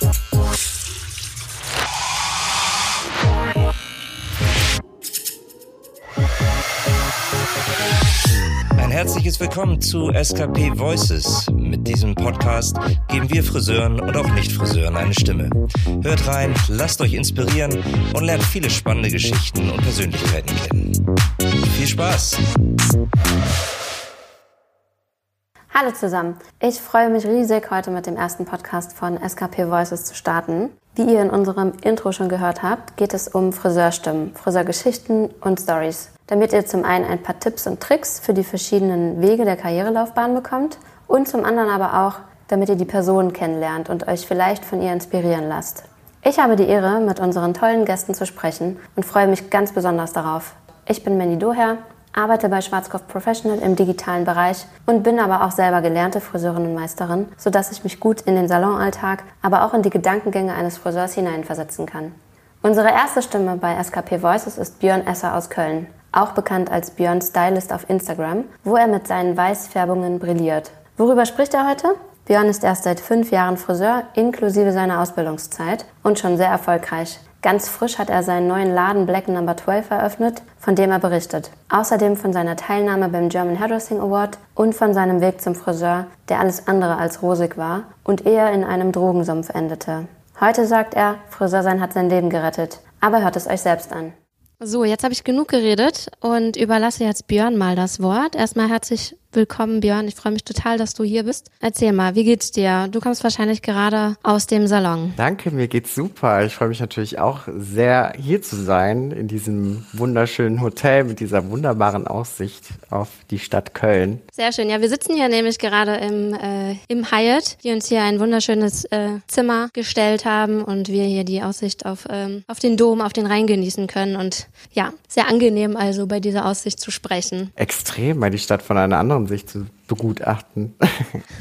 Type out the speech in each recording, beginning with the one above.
Ein herzliches Willkommen zu SKP Voices. Mit diesem Podcast geben wir Friseuren und auch Nicht-Friseuren eine Stimme. Hört rein, lasst euch inspirieren und lernt viele spannende Geschichten und Persönlichkeiten kennen. Viel Spaß! Hallo zusammen. Ich freue mich riesig, heute mit dem ersten Podcast von SKP Voices zu starten. Wie ihr in unserem Intro schon gehört habt, geht es um Friseurstimmen, Friseurgeschichten und Stories. Damit ihr zum einen ein paar Tipps und Tricks für die verschiedenen Wege der Karrierelaufbahn bekommt und zum anderen aber auch, damit ihr die Person kennenlernt und euch vielleicht von ihr inspirieren lasst. Ich habe die Ehre, mit unseren tollen Gästen zu sprechen und freue mich ganz besonders darauf. Ich bin Mandy Doher, arbeite bei Schwarzkopf Professional im digitalen Bereich und bin aber auch selber gelernte Friseurin und Meisterin, sodass ich mich gut in den Salonalltag, aber auch in die Gedankengänge eines Friseurs hineinversetzen kann. Unsere erste Stimme bei SKP Voices ist Björn Esser aus Köln, auch bekannt als Björn Stylist auf Instagram, wo er mit seinen Weißfärbungen brilliert. Worüber spricht er heute? Björn ist erst seit fünf Jahren Friseur, inklusive seiner Ausbildungszeit und schon sehr erfolgreich. Ganz frisch hat er seinen neuen Laden Black Number 12 eröffnet, von dem er berichtet. Außerdem von seiner Teilnahme beim German Hairdressing Award und von seinem Weg zum Friseur, der alles andere als rosig war und eher in einem Drogensumpf endete. Heute sagt er, Friseur sein hat sein Leben gerettet. Aber hört es euch selbst an. So, jetzt habe ich genug geredet und überlasse jetzt Björn mal das Wort. Erstmal herzlich willkommen, Björn. Ich freue mich total, dass du hier bist. Erzähl mal, wie geht's dir? Du kommst wahrscheinlich gerade aus dem Salon. Danke, mir geht's super. Ich freue mich natürlich auch sehr, hier zu sein, in diesem wunderschönen Hotel mit dieser wunderbaren Aussicht auf die Stadt Köln. Sehr schön. Ja, wir sitzen hier nämlich gerade im, äh, im Hyatt, die uns hier ein wunderschönes äh, Zimmer gestellt haben und wir hier die Aussicht auf, ähm, auf den Dom, auf den Rhein genießen können. Und ja, sehr angenehm also bei dieser Aussicht zu sprechen. Extrem, weil die Stadt von einer anderen sich zu begutachten.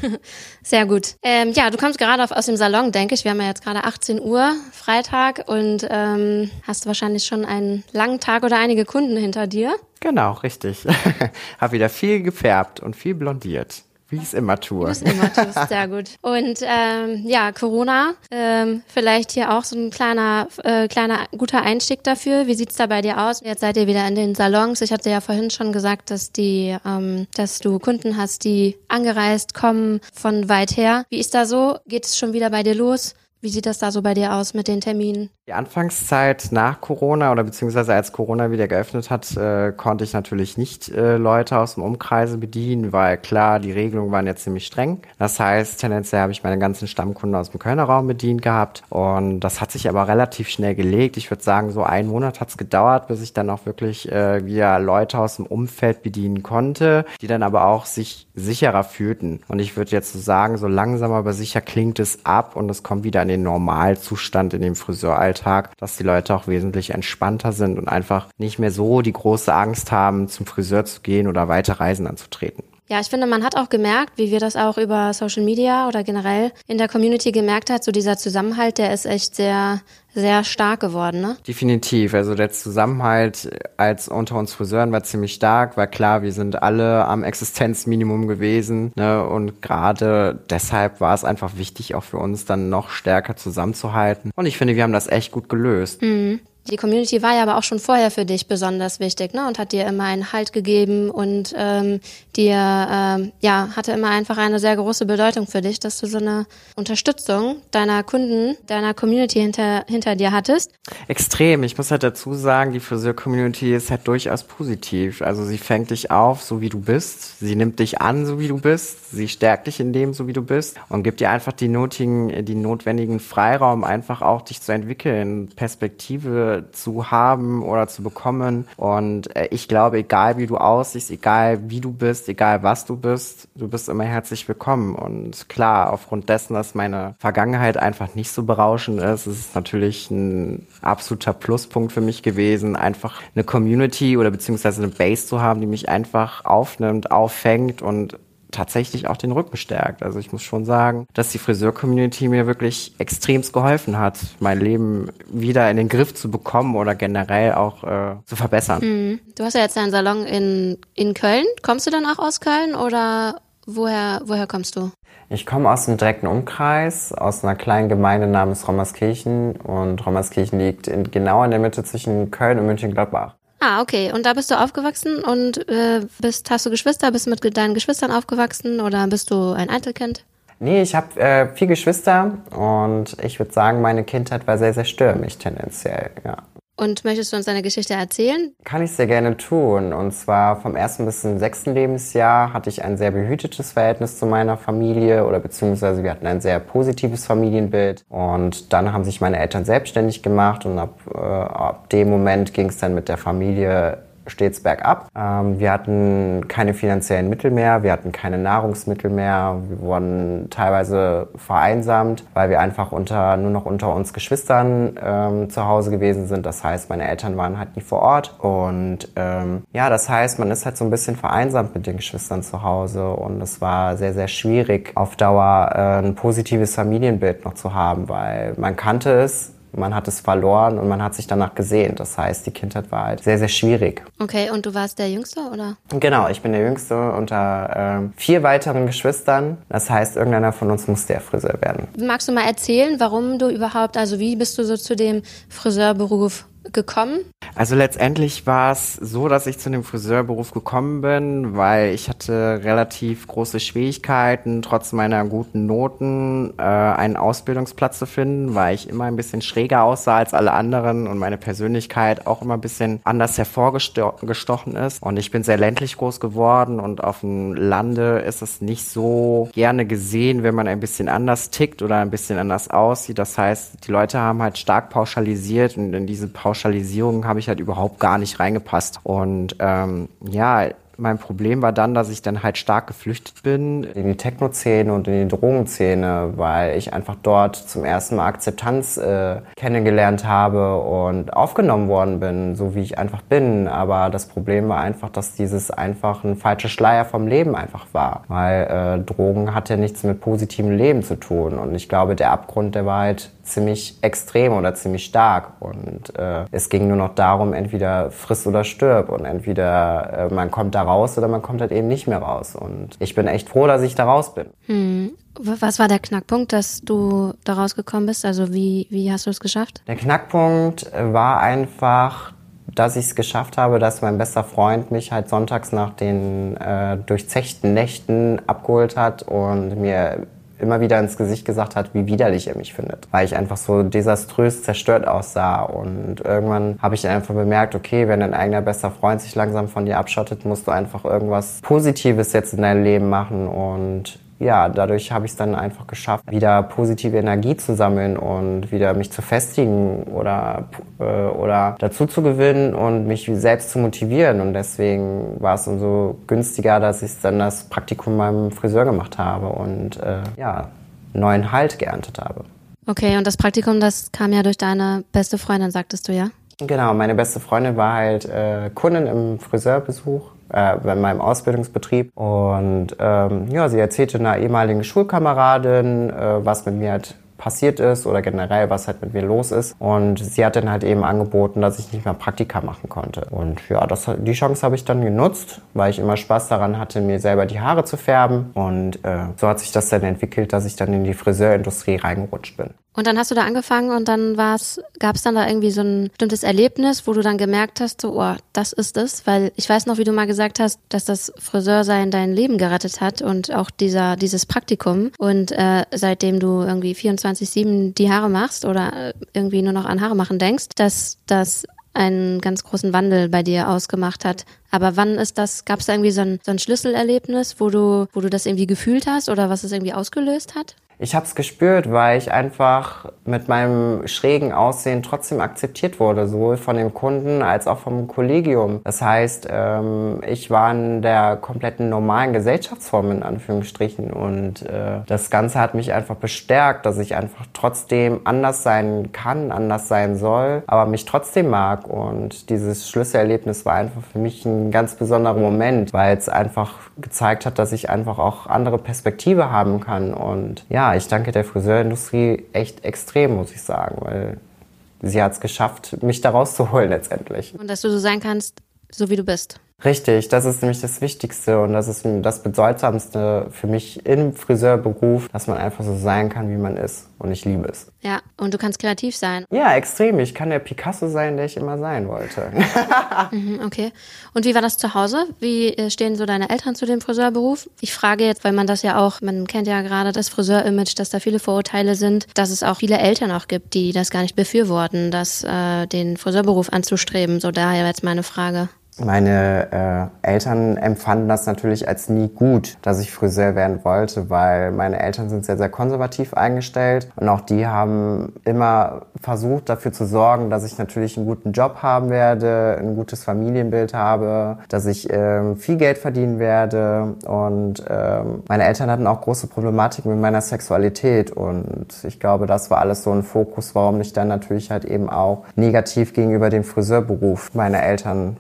Sehr gut. Ähm, ja, du kommst gerade auf, aus dem Salon, denke ich. Wir haben ja jetzt gerade 18 Uhr, Freitag, und ähm, hast wahrscheinlich schon einen langen Tag oder einige Kunden hinter dir. Genau, richtig. Hab wieder viel gefärbt und viel blondiert. Wie tue. Wie es immer tust, sehr gut. Und ähm, ja, Corona, ähm, vielleicht hier auch so ein kleiner, äh, kleiner guter Einstieg dafür. Wie sieht's da bei dir aus? Jetzt seid ihr wieder in den Salons. Ich hatte ja vorhin schon gesagt, dass die, ähm, dass du Kunden hast, die angereist kommen von weit her. Wie ist da so? Geht es schon wieder bei dir los? Wie sieht das da so bei dir aus mit den Terminen? Die Anfangszeit nach Corona oder beziehungsweise als Corona wieder geöffnet hat, äh, konnte ich natürlich nicht äh, Leute aus dem Umkreise bedienen, weil klar, die Regelungen waren jetzt ziemlich streng. Das heißt, tendenziell habe ich meine ganzen Stammkunden aus dem Kölner Raum bedient gehabt und das hat sich aber relativ schnell gelegt. Ich würde sagen, so einen Monat hat es gedauert, bis ich dann auch wirklich äh, wieder Leute aus dem Umfeld bedienen konnte, die dann aber auch sich sicherer fühlten. Und ich würde jetzt so sagen, so langsam aber sicher klingt es ab und es kommt wieder in den Normalzustand in dem Friseuralltag Alltag, dass die Leute auch wesentlich entspannter sind und einfach nicht mehr so die große Angst haben, zum Friseur zu gehen oder weiter Reisen anzutreten. Ja, ich finde, man hat auch gemerkt, wie wir das auch über Social Media oder generell in der Community gemerkt hat, so dieser Zusammenhalt, der ist echt sehr, sehr stark geworden, ne? Definitiv. Also der Zusammenhalt als unter uns Friseuren war ziemlich stark, weil klar, wir sind alle am Existenzminimum gewesen, ne? Und gerade deshalb war es einfach wichtig, auch für uns dann noch stärker zusammenzuhalten. Und ich finde, wir haben das echt gut gelöst. Mhm. Die Community war ja aber auch schon vorher für dich besonders wichtig, ne? Und hat dir immer einen Halt gegeben und ähm, dir ähm, ja hatte immer einfach eine sehr große Bedeutung für dich, dass du so eine Unterstützung deiner Kunden, deiner Community hinter hinter dir hattest. Extrem. Ich muss halt dazu sagen, die Friseur-Community ist halt durchaus positiv. Also sie fängt dich auf, so wie du bist. Sie nimmt dich an, so wie du bist. Sie stärkt dich in dem, so wie du bist und gibt dir einfach die notigen, die notwendigen Freiraum, einfach auch dich zu entwickeln, Perspektive zu haben oder zu bekommen. Und äh, ich glaube, egal wie du aussiehst, egal wie du bist, egal was du bist, du bist immer herzlich willkommen. Und klar, aufgrund dessen, dass meine Vergangenheit einfach nicht so berauschend ist, ist es natürlich ein absoluter Pluspunkt für mich gewesen, einfach eine Community oder beziehungsweise eine Base zu haben, die mich einfach aufnimmt, auffängt und tatsächlich auch den Rücken stärkt. Also ich muss schon sagen, dass die Friseur-Community mir wirklich extremst geholfen hat, mein Leben wieder in den Griff zu bekommen oder generell auch äh, zu verbessern. Mhm. Du hast ja jetzt deinen Salon in, in Köln. Kommst du dann auch aus Köln oder woher, woher kommst du? Ich komme aus dem direkten Umkreis, aus einer kleinen Gemeinde namens Rommerskirchen. Und Rommerskirchen liegt in, genau in der Mitte zwischen Köln und München-Gladbach. Ah, okay. Und da bist du aufgewachsen und äh, bist, hast du Geschwister? Bist du mit deinen Geschwistern aufgewachsen oder bist du ein Einzelkind? Nee, ich habe äh, vier Geschwister und ich würde sagen, meine Kindheit war sehr, sehr stürmisch tendenziell, ja. Und möchtest du uns deine Geschichte erzählen? Kann ich sehr gerne tun. Und zwar vom ersten bis zum sechsten Lebensjahr hatte ich ein sehr behütetes Verhältnis zu meiner Familie oder beziehungsweise wir hatten ein sehr positives Familienbild. Und dann haben sich meine Eltern selbstständig gemacht und ab, äh, ab dem Moment ging es dann mit der Familie stets bergab. Ähm, wir hatten keine finanziellen Mittel mehr, wir hatten keine Nahrungsmittel mehr, wir wurden teilweise vereinsamt, weil wir einfach unter, nur noch unter uns Geschwistern ähm, zu Hause gewesen sind. Das heißt, meine Eltern waren halt nie vor Ort und ähm, ja, das heißt, man ist halt so ein bisschen vereinsamt mit den Geschwistern zu Hause und es war sehr, sehr schwierig, auf Dauer äh, ein positives Familienbild noch zu haben, weil man kannte es, man hat es verloren und man hat sich danach gesehnt. Das heißt, die Kindheit war halt sehr, sehr schwierig. Okay, und du warst der Jüngste, oder? Genau, ich bin der Jüngste unter äh, vier weiteren Geschwistern. Das heißt, irgendeiner von uns muss der Friseur werden. Magst du mal erzählen, warum du überhaupt, also wie bist du so zu dem Friseurberuf gekommen? Also letztendlich war es so, dass ich zu dem Friseurberuf gekommen bin, weil ich hatte relativ große Schwierigkeiten, trotz meiner guten Noten äh, einen Ausbildungsplatz zu finden, weil ich immer ein bisschen schräger aussah als alle anderen und meine Persönlichkeit auch immer ein bisschen anders hervorgestochen ist. Und ich bin sehr ländlich groß geworden und auf dem Lande ist es nicht so gerne gesehen, wenn man ein bisschen anders tickt oder ein bisschen anders aussieht. Das heißt, die Leute haben halt stark pauschalisiert und in diese Pauschalisierung Pauschalisierung habe ich halt überhaupt gar nicht reingepasst. Und ähm, ja, mein Problem war dann, dass ich dann halt stark geflüchtet bin in die Techno-Szene und in die Drogenszene, weil ich einfach dort zum ersten Mal Akzeptanz äh, kennengelernt habe und aufgenommen worden bin, so wie ich einfach bin. Aber das Problem war einfach, dass dieses einfach ein falscher Schleier vom Leben einfach war, weil äh, Drogen hat ja nichts mit positivem Leben zu tun. Und ich glaube, der Abgrund, der war halt ziemlich extrem oder ziemlich stark. Und äh, es ging nur noch darum, entweder friss oder stirb. Und entweder äh, man kommt da raus oder man kommt halt eben nicht mehr raus. Und ich bin echt froh, dass ich da raus bin. Hm. Was war der Knackpunkt, dass du da rausgekommen bist? Also wie, wie hast du es geschafft? Der Knackpunkt war einfach, dass ich es geschafft habe, dass mein bester Freund mich halt sonntags nach den äh, durchzechten Nächten abgeholt hat und mir immer wieder ins Gesicht gesagt hat, wie widerlich er mich findet. Weil ich einfach so desaströs zerstört aussah. Und irgendwann habe ich einfach bemerkt, okay, wenn dein eigener bester Freund sich langsam von dir abschottet, musst du einfach irgendwas Positives jetzt in deinem Leben machen. Und ja, dadurch habe ich es dann einfach geschafft, wieder positive Energie zu sammeln und wieder mich zu festigen oder, äh, oder dazu zu gewinnen und mich selbst zu motivieren. Und deswegen war es umso günstiger, dass ich dann das Praktikum beim Friseur gemacht habe und äh, ja, neuen Halt geerntet habe. Okay, und das Praktikum, das kam ja durch deine beste Freundin, sagtest du ja? Genau, meine beste Freundin war halt äh, Kundin im Friseurbesuch äh, bei meinem Ausbildungsbetrieb. Und ähm, ja, sie erzählte einer ehemaligen Schulkameradin, äh, was mit mir halt passiert ist oder generell, was halt mit mir los ist. Und sie hat dann halt eben angeboten, dass ich nicht mehr Praktika machen konnte. Und ja, das, die Chance habe ich dann genutzt, weil ich immer Spaß daran hatte, mir selber die Haare zu färben. Und äh, so hat sich das dann entwickelt, dass ich dann in die Friseurindustrie reingerutscht bin. Und dann hast du da angefangen und dann gab es dann da irgendwie so ein bestimmtes Erlebnis, wo du dann gemerkt hast, so, oh, das ist es, weil ich weiß noch, wie du mal gesagt hast, dass das Friseursein dein Leben gerettet hat und auch dieser dieses Praktikum und äh, seitdem du irgendwie 24/7 die Haare machst oder äh, irgendwie nur noch an Haare machen denkst, dass das einen ganz großen Wandel bei dir ausgemacht hat. Aber wann ist das, gab es da irgendwie so ein, so ein Schlüsselerlebnis, wo du, wo du das irgendwie gefühlt hast oder was es irgendwie ausgelöst hat? Ich habe es gespürt, weil ich einfach mit meinem schrägen Aussehen trotzdem akzeptiert wurde, sowohl von dem Kunden als auch vom Kollegium. Das heißt, ähm, ich war in der kompletten normalen Gesellschaftsform in Anführungsstrichen. Und äh, das Ganze hat mich einfach bestärkt, dass ich einfach trotzdem anders sein kann, anders sein soll, aber mich trotzdem mag. Und dieses Schlüsselerlebnis war einfach für mich ein ganz besonderer Moment, weil es einfach gezeigt hat, dass ich einfach auch andere Perspektive haben kann. Und ja, ich danke der Friseurindustrie echt extrem, muss ich sagen, weil sie hat es geschafft, mich da rauszuholen letztendlich. Und dass du so sein kannst, so wie du bist. Richtig, das ist nämlich das Wichtigste und das ist das Bedeutsamste für mich im Friseurberuf, dass man einfach so sein kann, wie man ist. Und ich liebe es. Ja, und du kannst kreativ sein. Ja, extrem. Ich kann der Picasso sein, der ich immer sein wollte. mhm, okay. Und wie war das zu Hause? Wie äh, stehen so deine Eltern zu dem Friseurberuf? Ich frage jetzt, weil man das ja auch, man kennt ja gerade das Friseur-Image, dass da viele Vorurteile sind, dass es auch viele Eltern auch gibt, die das gar nicht befürworten, das, äh, den Friseurberuf anzustreben. So daher jetzt meine Frage. Meine äh, Eltern empfanden das natürlich als nie gut, dass ich Friseur werden wollte, weil meine Eltern sind sehr, sehr konservativ eingestellt und auch die haben immer versucht dafür zu sorgen, dass ich natürlich einen guten Job haben werde, ein gutes Familienbild habe, dass ich ähm, viel Geld verdienen werde und ähm, meine Eltern hatten auch große Problematiken mit meiner Sexualität und ich glaube, das war alles so ein Fokus, warum ich dann natürlich halt eben auch negativ gegenüber dem Friseurberuf meiner Eltern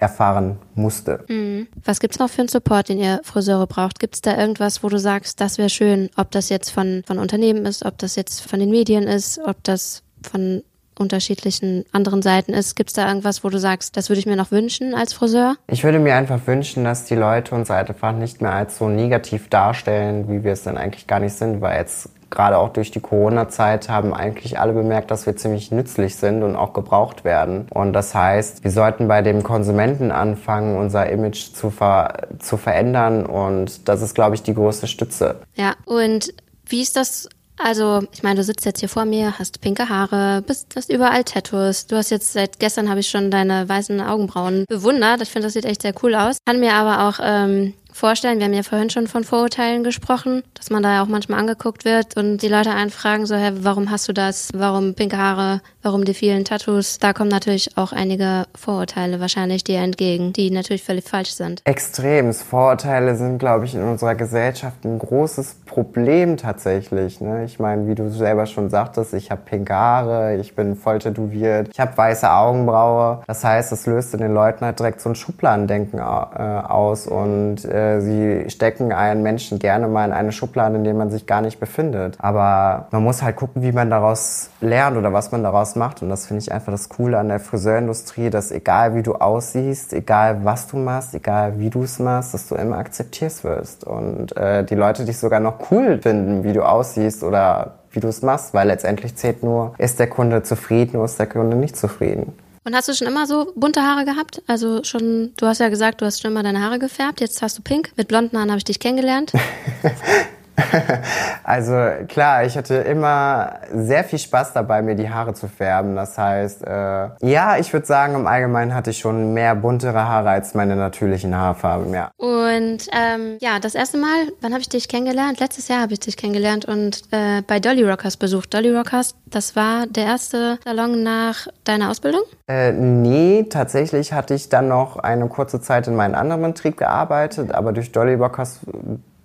erfahren musste. Mhm. Was gibt's noch für einen Support, den ihr Friseure braucht? Gibt's da irgendwas, wo du sagst, das wäre schön, ob das jetzt von, von Unternehmen ist, ob das jetzt von den Medien ist, ob das von unterschiedlichen anderen Seiten ist. Gibt es da irgendwas, wo du sagst, das würde ich mir noch wünschen als Friseur? Ich würde mir einfach wünschen, dass die Leute uns halt einfach nicht mehr als so negativ darstellen, wie wir es dann eigentlich gar nicht sind, weil jetzt gerade auch durch die Corona-Zeit haben eigentlich alle bemerkt, dass wir ziemlich nützlich sind und auch gebraucht werden. Und das heißt, wir sollten bei dem Konsumenten anfangen, unser Image zu, ver zu verändern. Und das ist, glaube ich, die größte Stütze. Ja, und wie ist das also, ich meine, du sitzt jetzt hier vor mir, hast pinke Haare, bist, hast überall Tattoos. Du hast jetzt seit gestern habe ich schon deine weißen Augenbrauen bewundert. Ich finde, das sieht echt sehr cool aus. Kann mir aber auch ähm, vorstellen, wir haben ja vorhin schon von Vorurteilen gesprochen, dass man da ja auch manchmal angeguckt wird und die Leute einen fragen so, hä, warum hast du das? Warum pinke Haare? Warum die vielen Tattoos? Da kommen natürlich auch einige Vorurteile wahrscheinlich dir entgegen, die natürlich völlig falsch sind. Extrem. Vorurteile sind, glaube ich, in unserer Gesellschaft ein großes Problem tatsächlich. Ne? Ich meine, wie du selber schon sagtest, ich habe pinke Haare, ich bin voll tätowiert, ich habe weiße Augenbraue. Das heißt, es löst in den Leuten halt direkt so ein Schubladendenken äh, aus und äh, äh, sie stecken einen Menschen gerne mal in eine Schublade, in der man sich gar nicht befindet. Aber man muss halt gucken, wie man daraus lernt oder was man daraus macht. Und das finde ich einfach das Coole an der Friseurindustrie, dass egal wie du aussiehst, egal was du machst, egal wie du es machst, dass du immer akzeptiert wirst. Und äh, die Leute dich sogar noch cool finden, wie du aussiehst oder wie du es machst, weil letztendlich zählt nur, ist der Kunde zufrieden oder ist der Kunde nicht zufrieden. Und hast du schon immer so bunte Haare gehabt? Also schon, du hast ja gesagt, du hast schon immer deine Haare gefärbt, jetzt hast du pink. Mit blonden Haaren habe ich dich kennengelernt. Also klar, ich hatte immer sehr viel Spaß dabei, mir die Haare zu färben. Das heißt, äh, ja, ich würde sagen, im Allgemeinen hatte ich schon mehr buntere Haare als meine natürlichen Haarfarben, ja. Und ähm, ja, das erste Mal, wann habe ich dich kennengelernt? Letztes Jahr habe ich dich kennengelernt und äh, bei Dolly Rockers besucht. Dolly Rockers, das war der erste Salon nach deiner Ausbildung? Äh, nee, tatsächlich hatte ich dann noch eine kurze Zeit in meinem anderen Betrieb gearbeitet, aber durch Dolly Rockers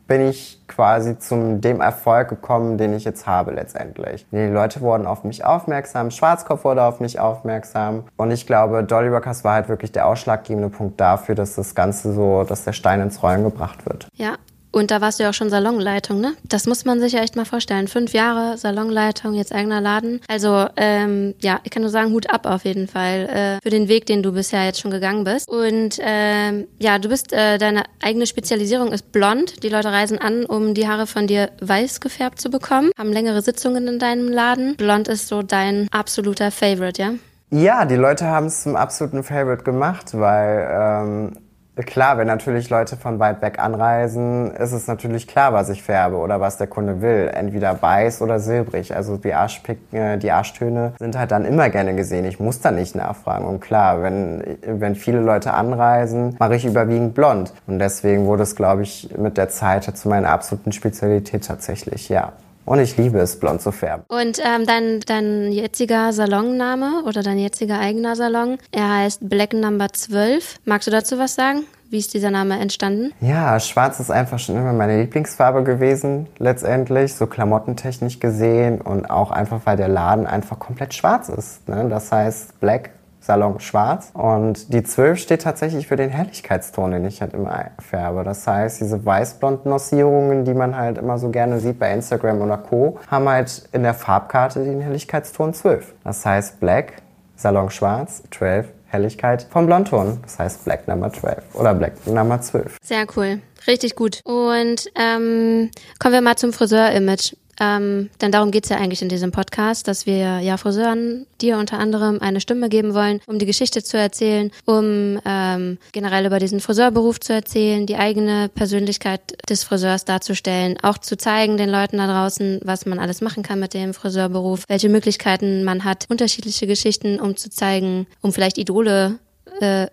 bin ich quasi zum dem Erfolg gekommen, den ich jetzt habe letztendlich. Die Leute wurden auf mich aufmerksam, Schwarzkopf wurde auf mich aufmerksam und ich glaube, Dolly Rockers war halt wirklich der ausschlaggebende Punkt dafür, dass das Ganze so, dass der Stein ins Rollen gebracht wird. Ja, und da warst du ja auch schon Salonleitung, ne? Das muss man sich ja echt mal vorstellen. Fünf Jahre Salonleitung, jetzt eigener Laden. Also ähm, ja, ich kann nur sagen, Hut ab auf jeden Fall äh, für den Weg, den du bisher jetzt schon gegangen bist. Und ähm, ja, du bist, äh, deine eigene Spezialisierung ist blond. Die Leute reisen an, um die Haare von dir weiß gefärbt zu bekommen, haben längere Sitzungen in deinem Laden. Blond ist so dein absoluter Favorite, ja? Ja, die Leute haben es zum absoluten Favorite gemacht, weil ähm, Klar, wenn natürlich Leute von weit weg anreisen, ist es natürlich klar, was ich färbe oder was der Kunde will. Entweder weiß oder silbrig. Also die, Arschpicken, äh, die Arschtöne sind halt dann immer gerne gesehen. Ich muss da nicht nachfragen. Und klar, wenn, wenn viele Leute anreisen, mache ich überwiegend blond. Und deswegen wurde es, glaube ich, mit der Zeit zu meiner absoluten Spezialität tatsächlich, ja. Und ich liebe es, blond zu färben. Und ähm, dein, dein jetziger Salonname oder dein jetziger eigener Salon, er heißt Black Number 12. Magst du dazu was sagen? Wie ist dieser Name entstanden? Ja, schwarz ist einfach schon immer meine Lieblingsfarbe gewesen, letztendlich, so klamottentechnisch gesehen und auch einfach, weil der Laden einfach komplett schwarz ist. Ne? Das heißt, Black Salon schwarz. Und die 12 steht tatsächlich für den Helligkeitston, den ich halt immer färbe. Das heißt, diese weiß-blonden Nossierungen, die man halt immer so gerne sieht bei Instagram oder Co., haben halt in der Farbkarte den Helligkeitston 12. Das heißt Black, Salon schwarz, 12, Helligkeit vom Blondton. Das heißt Black Number 12 oder Black Number 12. Sehr cool. Richtig gut. Und ähm, kommen wir mal zum Friseur-Image. Ähm, denn darum geht's ja eigentlich in diesem Podcast, dass wir ja Friseuren dir unter anderem eine Stimme geben wollen, um die Geschichte zu erzählen, um ähm, generell über diesen Friseurberuf zu erzählen, die eigene Persönlichkeit des Friseurs darzustellen, auch zu zeigen den Leuten da draußen, was man alles machen kann mit dem Friseurberuf, welche Möglichkeiten man hat, unterschiedliche Geschichten, um zu zeigen, um vielleicht Idole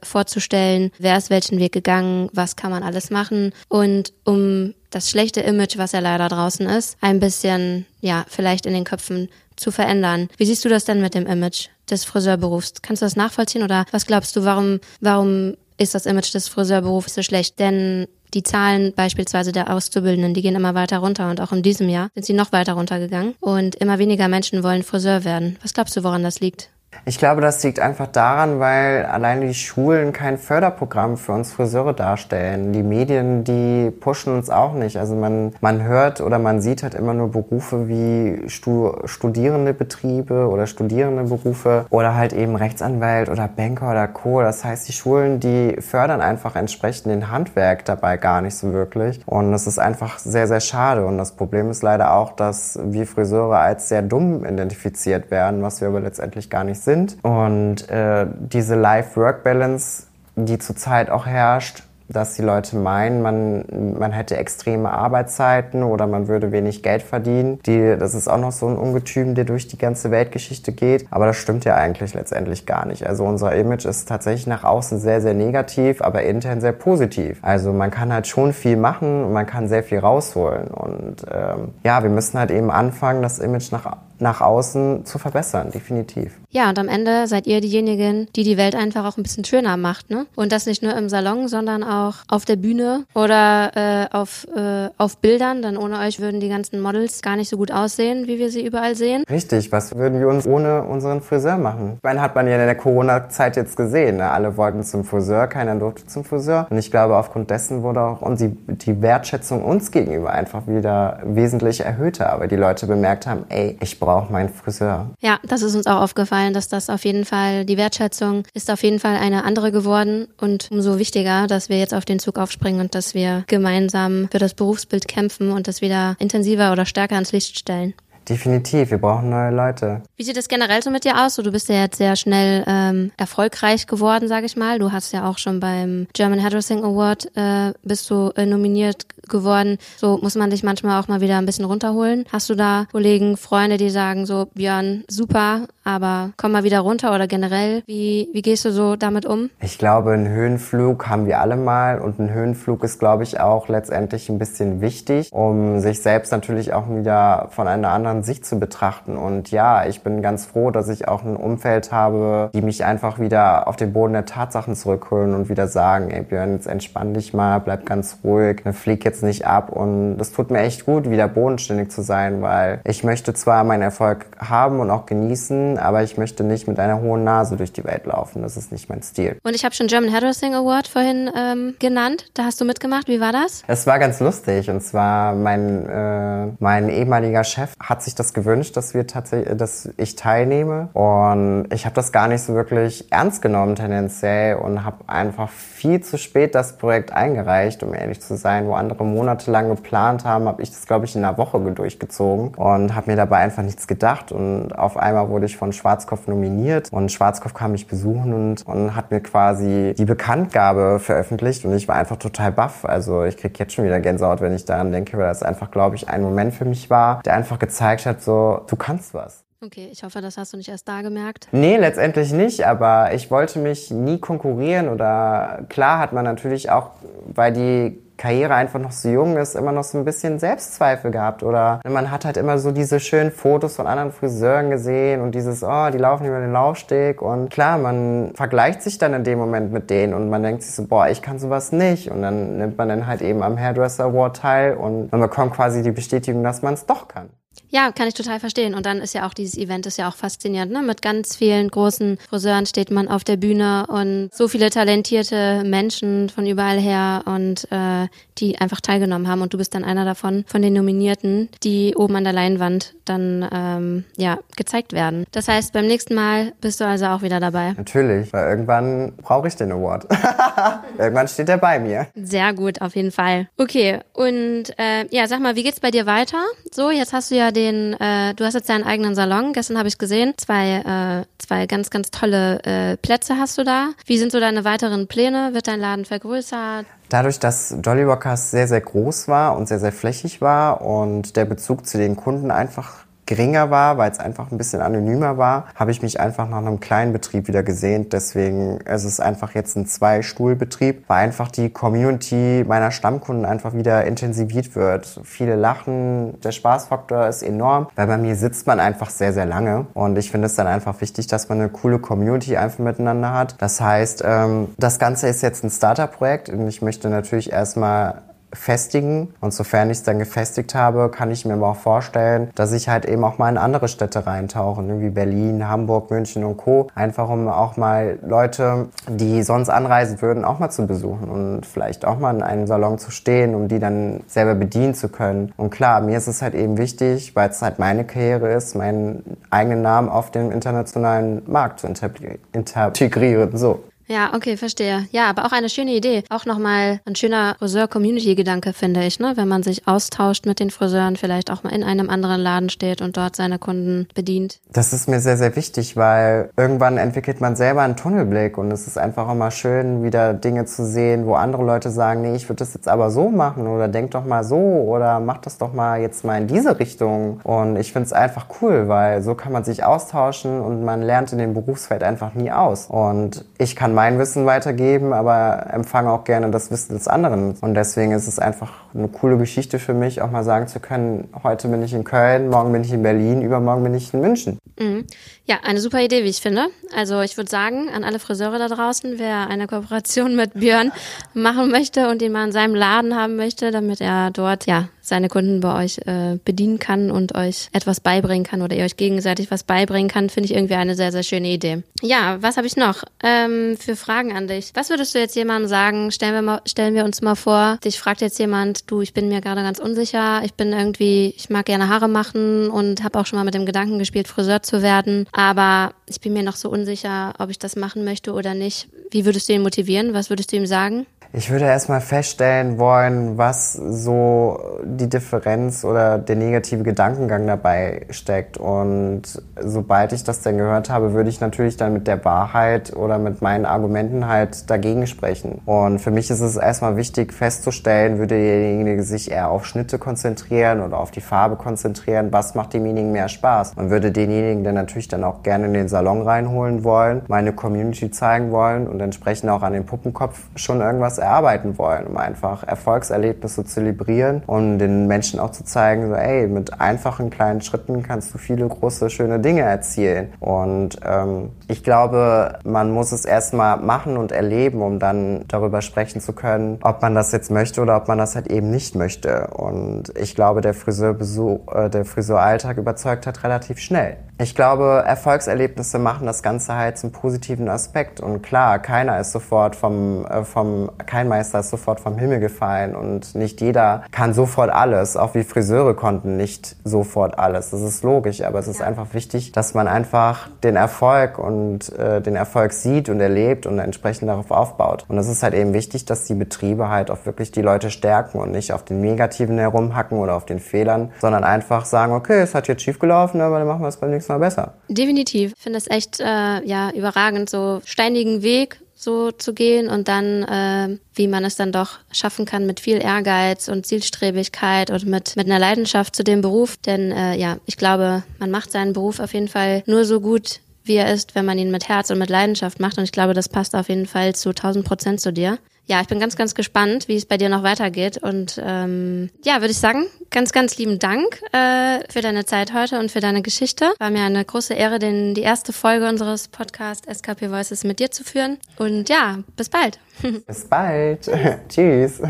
vorzustellen, wer ist welchen Weg gegangen, was kann man alles machen und um das schlechte Image, was ja leider draußen ist, ein bisschen, ja, vielleicht in den Köpfen zu verändern. Wie siehst du das denn mit dem Image des Friseurberufs? Kannst du das nachvollziehen oder was glaubst du, warum, warum ist das Image des Friseurberufs so schlecht? Denn die Zahlen beispielsweise der Auszubildenden, die gehen immer weiter runter und auch in diesem Jahr sind sie noch weiter runtergegangen und immer weniger Menschen wollen Friseur werden. Was glaubst du, woran das liegt? Ich glaube, das liegt einfach daran, weil alleine die Schulen kein Förderprogramm für uns Friseure darstellen. Die Medien, die pushen uns auch nicht. Also man, man hört oder man sieht halt immer nur Berufe wie Stu studierende Betriebe oder studierende Berufe oder halt eben Rechtsanwalt oder Banker oder Co. Das heißt, die Schulen, die fördern einfach entsprechend den Handwerk dabei gar nicht so wirklich. Und das ist einfach sehr, sehr schade. Und das Problem ist leider auch, dass wir Friseure als sehr dumm identifiziert werden, was wir aber letztendlich gar nicht sind. Und äh, diese Life-Work-Balance, die zurzeit auch herrscht, dass die Leute meinen, man, man hätte extreme Arbeitszeiten oder man würde wenig Geld verdienen. Die, das ist auch noch so ein Ungetüm, der durch die ganze Weltgeschichte geht. Aber das stimmt ja eigentlich letztendlich gar nicht. Also unser Image ist tatsächlich nach außen sehr, sehr negativ, aber intern sehr positiv. Also man kann halt schon viel machen und man kann sehr viel rausholen. Und ähm, ja, wir müssen halt eben anfangen, das Image nach nach außen zu verbessern, definitiv. Ja, und am Ende seid ihr diejenigen, die die Welt einfach auch ein bisschen schöner macht, ne? Und das nicht nur im Salon, sondern auch auf der Bühne oder äh, auf, äh, auf Bildern. Denn ohne euch würden die ganzen Models gar nicht so gut aussehen, wie wir sie überall sehen. Richtig, was würden wir uns ohne unseren Friseur machen? Ich meine, hat man ja in der Corona-Zeit jetzt gesehen. Ne? Alle wollten zum Friseur, keiner durfte zum Friseur. Und ich glaube, aufgrund dessen wurde auch und die, die Wertschätzung uns gegenüber einfach wieder wesentlich erhöhter. Aber die Leute bemerkt haben, ey, ich brauche brauche meinen Friseur. Ja, das ist uns auch aufgefallen, dass das auf jeden Fall, die Wertschätzung ist auf jeden Fall eine andere geworden und umso wichtiger, dass wir jetzt auf den Zug aufspringen und dass wir gemeinsam für das Berufsbild kämpfen und das wieder intensiver oder stärker ans Licht stellen. Definitiv, wir brauchen neue Leute. Wie sieht es generell so mit dir aus? Du bist ja jetzt sehr schnell ähm, erfolgreich geworden, sage ich mal. Du hast ja auch schon beim German Hairdressing Award äh, bist du äh, nominiert geworden. So muss man dich manchmal auch mal wieder ein bisschen runterholen. Hast du da Kollegen, Freunde, die sagen so, Björn, super, aber komm mal wieder runter oder generell, wie, wie gehst du so damit um? Ich glaube, einen Höhenflug haben wir alle mal und ein Höhenflug ist, glaube ich, auch letztendlich ein bisschen wichtig, um sich selbst natürlich auch wieder von einer anderen Sicht zu betrachten. Und ja, ich bin ganz froh, dass ich auch ein Umfeld habe, die mich einfach wieder auf den Boden der Tatsachen zurückholen und wieder sagen, ey Björn, jetzt entspann dich mal, bleib ganz ruhig, flieg jetzt nicht ab. Und das tut mir echt gut, wieder bodenständig zu sein, weil ich möchte zwar meinen Erfolg haben und auch genießen, aber ich möchte nicht mit einer hohen Nase durch die Welt laufen. Das ist nicht mein Stil. Und ich habe schon German Hairdressing Award vorhin ähm, genannt. Da hast du mitgemacht. Wie war das? Es war ganz lustig. Und zwar mein, äh, mein ehemaliger Chef hat sich das gewünscht, dass wir tatsächlich, dass ich teilnehme. Und ich habe das gar nicht so wirklich ernst genommen tendenziell und habe einfach viel zu spät das Projekt eingereicht, um ehrlich zu sein, wo andere monatelang geplant haben, habe ich das glaube ich in einer Woche durchgezogen und habe mir dabei einfach nichts gedacht und auf einmal wurde ich von Schwarzkopf nominiert und Schwarzkopf kam mich besuchen und, und hat mir quasi die Bekanntgabe veröffentlicht und ich war einfach total baff. Also ich krieg jetzt schon wieder Gänsehaut, wenn ich daran denke, weil das einfach, glaube ich, ein Moment für mich war, der einfach gezeigt hat, so, du kannst was. Okay, ich hoffe, das hast du nicht erst da gemerkt. Nee, letztendlich nicht, aber ich wollte mich nie konkurrieren oder klar hat man natürlich auch, weil die Karriere einfach noch so jung ist, immer noch so ein bisschen Selbstzweifel gehabt oder man hat halt immer so diese schönen Fotos von anderen Friseuren gesehen und dieses, oh, die laufen über den Laufsteg und klar, man vergleicht sich dann in dem Moment mit denen und man denkt sich so, boah, ich kann sowas nicht und dann nimmt man dann halt eben am Hairdresser Award teil und man bekommt quasi die Bestätigung, dass man es doch kann. Ja, kann ich total verstehen. Und dann ist ja auch dieses Event ist ja auch faszinierend. Ne? Mit ganz vielen großen Friseuren steht man auf der Bühne und so viele talentierte Menschen von überall her und äh, die einfach teilgenommen haben. Und du bist dann einer davon, von den Nominierten, die oben an der Leinwand dann ähm, ja gezeigt werden. Das heißt, beim nächsten Mal bist du also auch wieder dabei. Natürlich, weil irgendwann brauche ich den Award. irgendwann steht er bei mir. Sehr gut, auf jeden Fall. Okay, und äh, ja, sag mal, wie geht's bei dir weiter? So, jetzt hast du ja den, äh, du hast jetzt deinen eigenen Salon. Gestern habe ich gesehen, zwei, äh, zwei ganz, ganz tolle äh, Plätze hast du da. Wie sind so deine weiteren Pläne? Wird dein Laden vergrößert? Dadurch, dass Jolly Rockers sehr, sehr groß war und sehr, sehr flächig war und der Bezug zu den Kunden einfach geringer war, weil es einfach ein bisschen anonymer war, habe ich mich einfach nach einem kleinen Betrieb wieder gesehnt. Deswegen ist es einfach jetzt ein Zwei-Stuhl-Betrieb, weil einfach die Community meiner Stammkunden einfach wieder intensiviert wird. Viele lachen, der Spaßfaktor ist enorm, weil bei mir sitzt man einfach sehr, sehr lange. Und ich finde es dann einfach wichtig, dass man eine coole Community einfach miteinander hat. Das heißt, ähm, das Ganze ist jetzt ein Starter-Projekt und ich möchte natürlich erstmal festigen. Und sofern ich es dann gefestigt habe, kann ich mir aber auch vorstellen, dass ich halt eben auch mal in andere Städte reintauche, ne, wie Berlin, Hamburg, München und Co. Einfach um auch mal Leute, die sonst anreisen würden, auch mal zu besuchen und vielleicht auch mal in einem Salon zu stehen, um die dann selber bedienen zu können. Und klar, mir ist es halt eben wichtig, weil es halt meine Karriere ist, meinen eigenen Namen auf dem internationalen Markt zu integrieren. So. Ja, okay, verstehe. Ja, aber auch eine schöne Idee. Auch nochmal ein schöner Friseur-Community-Gedanke, finde ich, ne? Wenn man sich austauscht mit den Friseuren, vielleicht auch mal in einem anderen Laden steht und dort seine Kunden bedient. Das ist mir sehr, sehr wichtig, weil irgendwann entwickelt man selber einen Tunnelblick und es ist einfach mal schön, wieder Dinge zu sehen, wo andere Leute sagen, nee, ich würde das jetzt aber so machen oder denk doch mal so oder mach das doch mal jetzt mal in diese Richtung. Und ich finde es einfach cool, weil so kann man sich austauschen und man lernt in dem Berufsfeld einfach nie aus. Und ich kann mein Wissen weitergeben, aber empfange auch gerne das Wissen des anderen. Und deswegen ist es einfach eine coole Geschichte für mich, auch mal sagen zu können, heute bin ich in Köln, morgen bin ich in Berlin, übermorgen bin ich in München. Mhm. Ja, eine super Idee, wie ich finde. Also ich würde sagen, an alle Friseure da draußen, wer eine Kooperation mit Björn machen möchte und ihn mal in seinem Laden haben möchte, damit er dort ja seine Kunden bei euch äh, bedienen kann und euch etwas beibringen kann oder ihr euch gegenseitig was beibringen kann, finde ich irgendwie eine sehr, sehr schöne Idee. Ja, was habe ich noch ähm, für Fragen an dich? Was würdest du jetzt jemandem sagen? Stellen wir, mal, stellen wir uns mal vor, dich fragt jetzt jemand, du, ich bin mir gerade ganz unsicher, ich bin irgendwie, ich mag gerne Haare machen und habe auch schon mal mit dem Gedanken gespielt, Friseur zu werden, aber ich bin mir noch so unsicher, ob ich das machen möchte oder nicht. Wie würdest du ihn motivieren? Was würdest du ihm sagen? Ich würde erstmal feststellen wollen, was so die Differenz oder der negative Gedankengang dabei steckt. Und sobald ich das dann gehört habe, würde ich natürlich dann mit der Wahrheit oder mit meinen Argumenten halt dagegen sprechen. Und für mich ist es erstmal wichtig festzustellen, würde derjenige sich eher auf Schnitte konzentrieren oder auf die Farbe konzentrieren, was macht demjenigen mehr Spaß. Und würde denjenigen dann natürlich dann auch gerne in den Salon reinholen wollen, meine Community zeigen wollen und entsprechend auch an den Puppenkopf schon irgendwas erarbeiten wollen, um einfach Erfolgserlebnisse zu zelebrieren und den Menschen auch zu zeigen, so, ey, mit einfachen kleinen Schritten kannst du viele große, schöne Dinge erzielen. Und ähm, ich glaube, man muss es erstmal machen und erleben, um dann darüber sprechen zu können, ob man das jetzt möchte oder ob man das halt eben nicht möchte. Und ich glaube, der Friseurbesuch, äh, der Friseuralltag überzeugt hat relativ schnell. Ich glaube, Erfolgserlebnisse machen das Ganze halt zum positiven Aspekt. Und klar, keiner ist sofort vom, äh, vom, kein Meister ist sofort vom Himmel gefallen und nicht jeder kann sofort alles. Auch wie Friseure konnten nicht sofort alles. Das ist logisch, aber es ist ja. einfach wichtig, dass man einfach den Erfolg und äh, den Erfolg sieht und erlebt und entsprechend darauf aufbaut. Und es ist halt eben wichtig, dass die Betriebe halt auch wirklich die Leute stärken und nicht auf den Negativen herumhacken oder auf den Fehlern, sondern einfach sagen, okay, es hat jetzt schief gelaufen, aber dann machen wir es beim nächsten Mal besser. Definitiv. Ich finde es echt äh, ja überragend, so steinigen Weg so zu gehen und dann, äh, wie man es dann doch schaffen kann mit viel Ehrgeiz und Zielstrebigkeit und mit, mit einer Leidenschaft zu dem Beruf. Denn äh, ja, ich glaube, man macht seinen Beruf auf jeden Fall nur so gut, wie er ist, wenn man ihn mit Herz und mit Leidenschaft macht. Und ich glaube, das passt auf jeden Fall zu 1000 Prozent zu dir ja, ich bin ganz, ganz gespannt, wie es bei dir noch weitergeht. Und ähm, ja, würde ich sagen, ganz, ganz lieben Dank äh, für deine Zeit heute und für deine Geschichte. War mir eine große Ehre, den, die erste Folge unseres Podcasts SKP Voices mit dir zu führen. Und ja, bis bald. Bis bald. Tschüss.